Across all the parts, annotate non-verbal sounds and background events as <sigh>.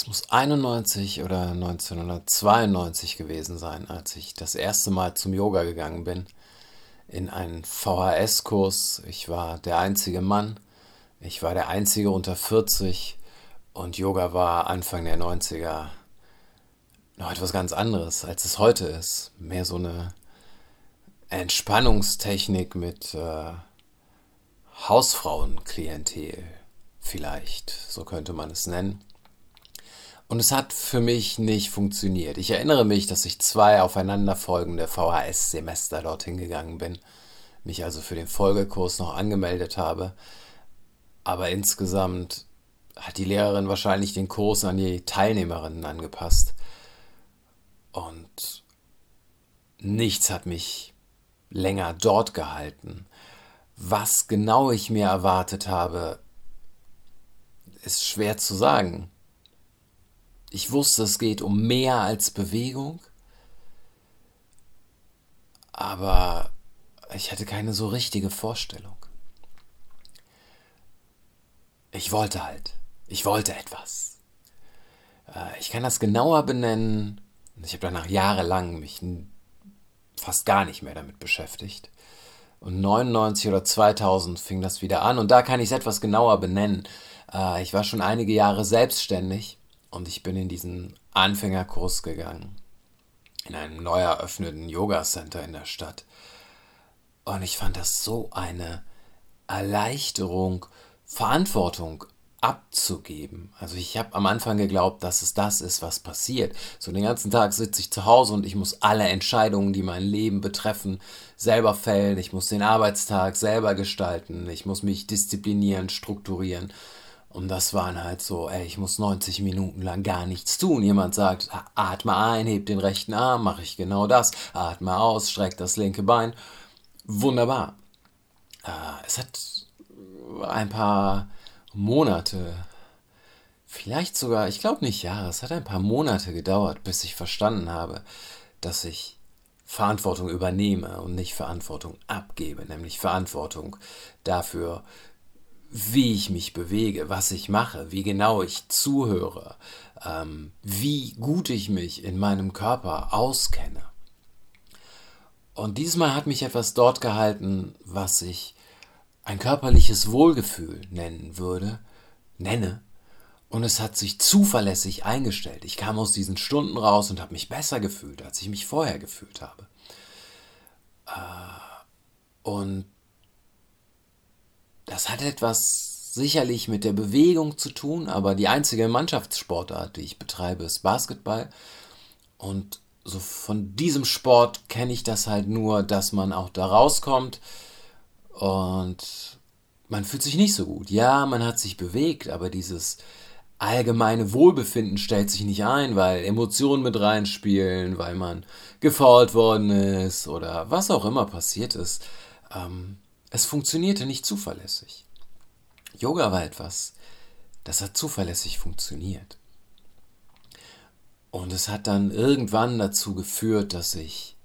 Es muss 91 oder 1992 gewesen sein, als ich das erste Mal zum Yoga gegangen bin. In einen VHS-Kurs. Ich war der einzige Mann. Ich war der einzige unter 40. Und Yoga war Anfang der 90er noch etwas ganz anderes, als es heute ist. Mehr so eine Entspannungstechnik mit äh, Hausfrauenklientel. Vielleicht, so könnte man es nennen. Und es hat für mich nicht funktioniert. Ich erinnere mich, dass ich zwei aufeinanderfolgende VHS-Semester dorthin gegangen bin, mich also für den Folgekurs noch angemeldet habe. Aber insgesamt hat die Lehrerin wahrscheinlich den Kurs an die Teilnehmerinnen angepasst. Und nichts hat mich länger dort gehalten. Was genau ich mir erwartet habe, ist schwer zu sagen. Ich wusste, es geht um mehr als Bewegung, aber ich hatte keine so richtige Vorstellung. Ich wollte halt, ich wollte etwas. Äh, ich kann das genauer benennen. Ich habe danach jahrelang mich fast gar nicht mehr damit beschäftigt. Und 99 oder 2000 fing das wieder an und da kann ich es etwas genauer benennen. Äh, ich war schon einige Jahre selbstständig und ich bin in diesen Anfängerkurs gegangen. In einem neu eröffneten Yoga-Center in der Stadt. Und ich fand das so eine Erleichterung, Verantwortung abzugeben. Also ich habe am Anfang geglaubt, dass es das ist, was passiert. So den ganzen Tag sitze ich zu Hause und ich muss alle Entscheidungen, die mein Leben betreffen, selber fällen. Ich muss den Arbeitstag selber gestalten. Ich muss mich disziplinieren, strukturieren. Und das waren halt so, ey, ich muss 90 Minuten lang gar nichts tun. Jemand sagt, atme ein, heb den rechten Arm, mache ich genau das. Atme aus, streck das linke Bein. Wunderbar. Äh, es hat ein paar Monate, vielleicht sogar, ich glaube nicht Jahre, es hat ein paar Monate gedauert, bis ich verstanden habe, dass ich Verantwortung übernehme und nicht Verantwortung abgebe, nämlich Verantwortung dafür, wie ich mich bewege, was ich mache, wie genau ich zuhöre, ähm, wie gut ich mich in meinem Körper auskenne. Und diesmal hat mich etwas dort gehalten, was ich ein körperliches Wohlgefühl nennen würde, nenne. Und es hat sich zuverlässig eingestellt. Ich kam aus diesen Stunden raus und habe mich besser gefühlt, als ich mich vorher gefühlt habe. Äh, und das hat etwas sicherlich mit der Bewegung zu tun, aber die einzige Mannschaftssportart, die ich betreibe, ist Basketball. Und so von diesem Sport kenne ich das halt nur, dass man auch da rauskommt und man fühlt sich nicht so gut. Ja, man hat sich bewegt, aber dieses allgemeine Wohlbefinden stellt sich nicht ein, weil Emotionen mit reinspielen, weil man gefault worden ist oder was auch immer passiert ist. Ähm, es funktionierte nicht zuverlässig. Yoga war etwas, das hat zuverlässig funktioniert. Und es hat dann irgendwann dazu geführt, dass ich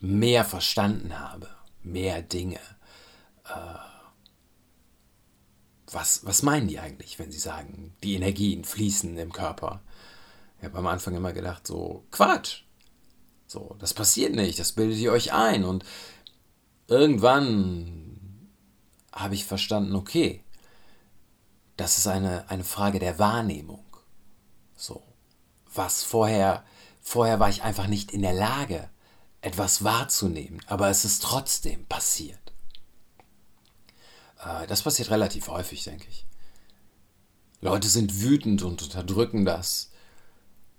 mehr verstanden habe, mehr Dinge. Äh, was, was meinen die eigentlich, wenn sie sagen, die Energien fließen im Körper? Ich habe am Anfang immer gedacht, so Quatsch. So, das passiert nicht, das bildet ihr euch ein. Und irgendwann habe ich verstanden, okay, das ist eine, eine Frage der Wahrnehmung. So. Was vorher, vorher war ich einfach nicht in der Lage, etwas wahrzunehmen, aber es ist trotzdem passiert. Äh, das passiert relativ häufig, denke ich. Leute sind wütend und unterdrücken das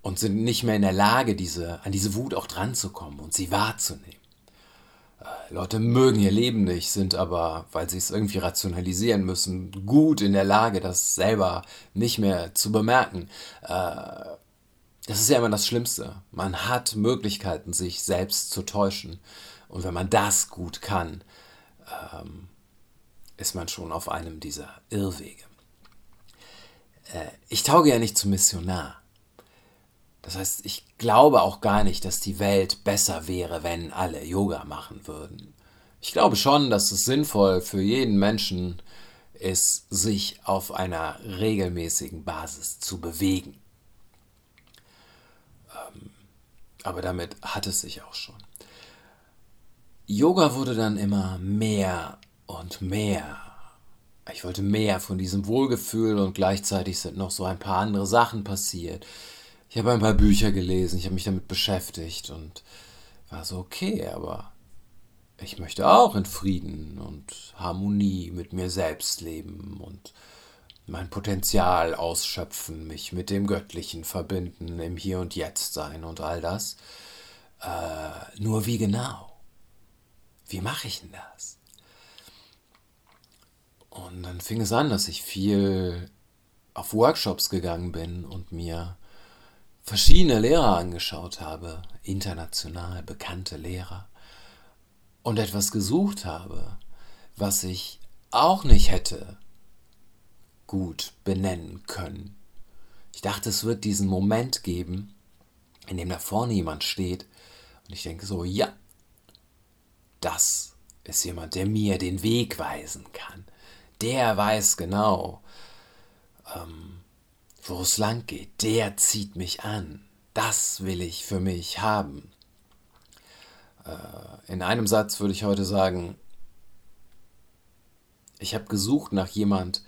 und sind nicht mehr in der Lage, diese, an diese Wut auch dran zu kommen und sie wahrzunehmen. Leute mögen ihr Leben nicht, sind aber, weil sie es irgendwie rationalisieren müssen, gut in der Lage, das selber nicht mehr zu bemerken. Äh, das ist ja immer das Schlimmste. Man hat Möglichkeiten, sich selbst zu täuschen. Und wenn man das gut kann, ähm, ist man schon auf einem dieser Irrwege. Äh, ich tauge ja nicht zum Missionar. Das heißt, ich glaube auch gar nicht, dass die Welt besser wäre, wenn alle Yoga machen würden. Ich glaube schon, dass es sinnvoll für jeden Menschen ist, sich auf einer regelmäßigen Basis zu bewegen. Ähm, aber damit hat es sich auch schon. Yoga wurde dann immer mehr und mehr. Ich wollte mehr von diesem Wohlgefühl und gleichzeitig sind noch so ein paar andere Sachen passiert. Ich habe ein paar Bücher gelesen, ich habe mich damit beschäftigt und war so okay, aber ich möchte auch in Frieden und Harmonie mit mir selbst leben und mein Potenzial ausschöpfen, mich mit dem Göttlichen verbinden, im Hier und Jetzt sein und all das. Äh, nur wie genau? Wie mache ich denn das? Und dann fing es an, dass ich viel auf Workshops gegangen bin und mir verschiedene Lehrer angeschaut habe, international bekannte Lehrer, und etwas gesucht habe, was ich auch nicht hätte gut benennen können. Ich dachte, es wird diesen Moment geben, in dem da vorne jemand steht und ich denke so, ja, das ist jemand, der mir den Weg weisen kann. Der weiß genau, ähm, wo es lang geht. Der zieht mich an. Das will ich für mich haben. Äh, in einem Satz würde ich heute sagen, ich habe gesucht nach jemand,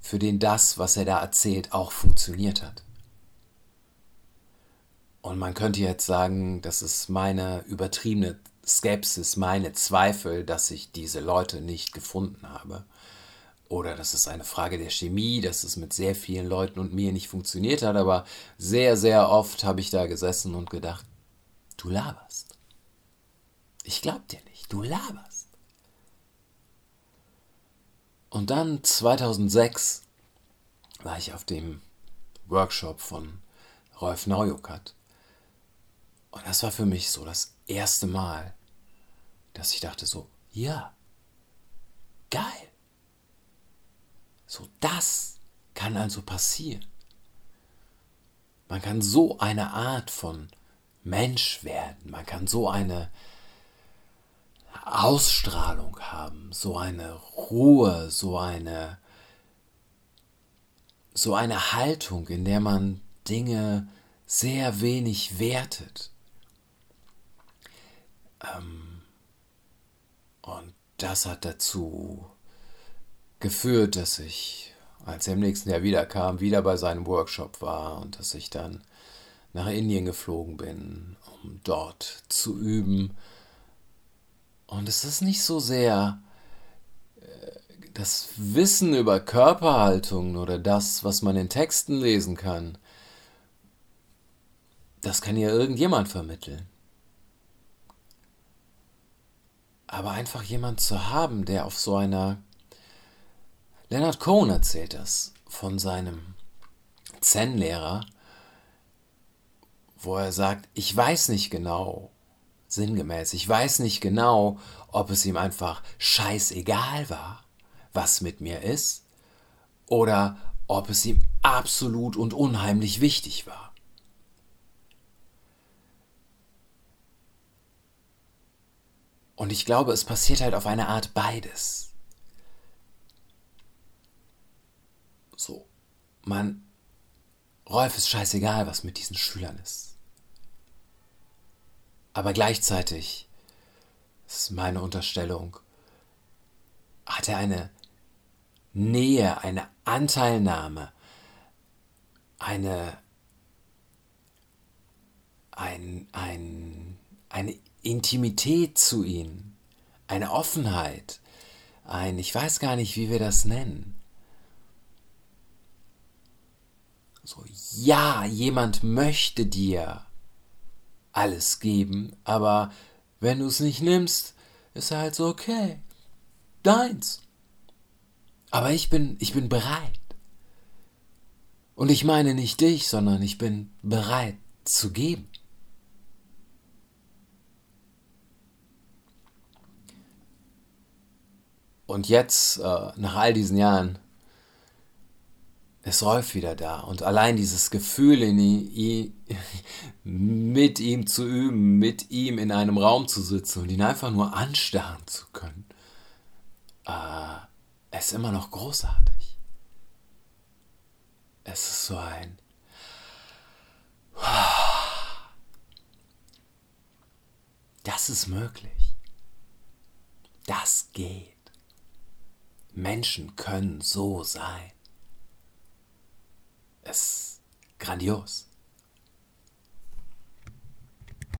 für den das, was er da erzählt, auch funktioniert hat. Und man könnte jetzt sagen, das ist meine übertriebene Skepsis, meine Zweifel, dass ich diese Leute nicht gefunden habe. Oder das ist eine Frage der Chemie, dass es mit sehr vielen Leuten und mir nicht funktioniert hat. Aber sehr, sehr oft habe ich da gesessen und gedacht, du laberst. Ich glaub dir nicht, du laberst. Und dann 2006 war ich auf dem Workshop von Rolf Naujokat. Und das war für mich so das erste Mal, dass ich dachte so, ja, geil. So, das kann also passieren. Man kann so eine Art von Mensch werden. Man kann so eine Ausstrahlung haben, so eine Ruhe, so eine so eine Haltung, in der man Dinge sehr wenig wertet. Ähm, und das hat dazu geführt, dass ich, als er im nächsten Jahr wiederkam, wieder bei seinem Workshop war und dass ich dann nach Indien geflogen bin, um dort zu üben und es ist nicht so sehr äh, das Wissen über Körperhaltung oder das, was man in Texten lesen kann. Das kann ja irgendjemand vermitteln. Aber einfach jemand zu haben, der auf so einer... Leonard Cohen erzählt das von seinem Zen-Lehrer, wo er sagt, ich weiß nicht genau, sinngemäß. Ich weiß nicht genau, ob es ihm einfach scheißegal war, was mit mir ist, oder ob es ihm absolut und unheimlich wichtig war. Und ich glaube, es passiert halt auf eine Art beides. So, man, Rolf ist scheißegal, was mit diesen Schülern ist. Aber gleichzeitig, das ist meine Unterstellung, hat er eine Nähe, eine Anteilnahme, eine, ein, ein, eine Intimität zu ihnen, eine Offenheit, ein, ich weiß gar nicht, wie wir das nennen. So, ja, jemand möchte dir alles geben, aber wenn du es nicht nimmst, ist er halt so, okay, deins. Aber ich bin, ich bin bereit. Und ich meine nicht dich, sondern ich bin bereit zu geben. Und jetzt, äh, nach all diesen Jahren, ist Rolf wieder da. Und allein dieses Gefühl in ihn, <laughs> mit ihm zu üben, mit ihm in einem Raum zu sitzen und ihn einfach nur anstarren zu können, äh, ist immer noch großartig. Es ist so ein... <sighs> Das ist möglich. Das geht. Menschen können so sein ist grandios.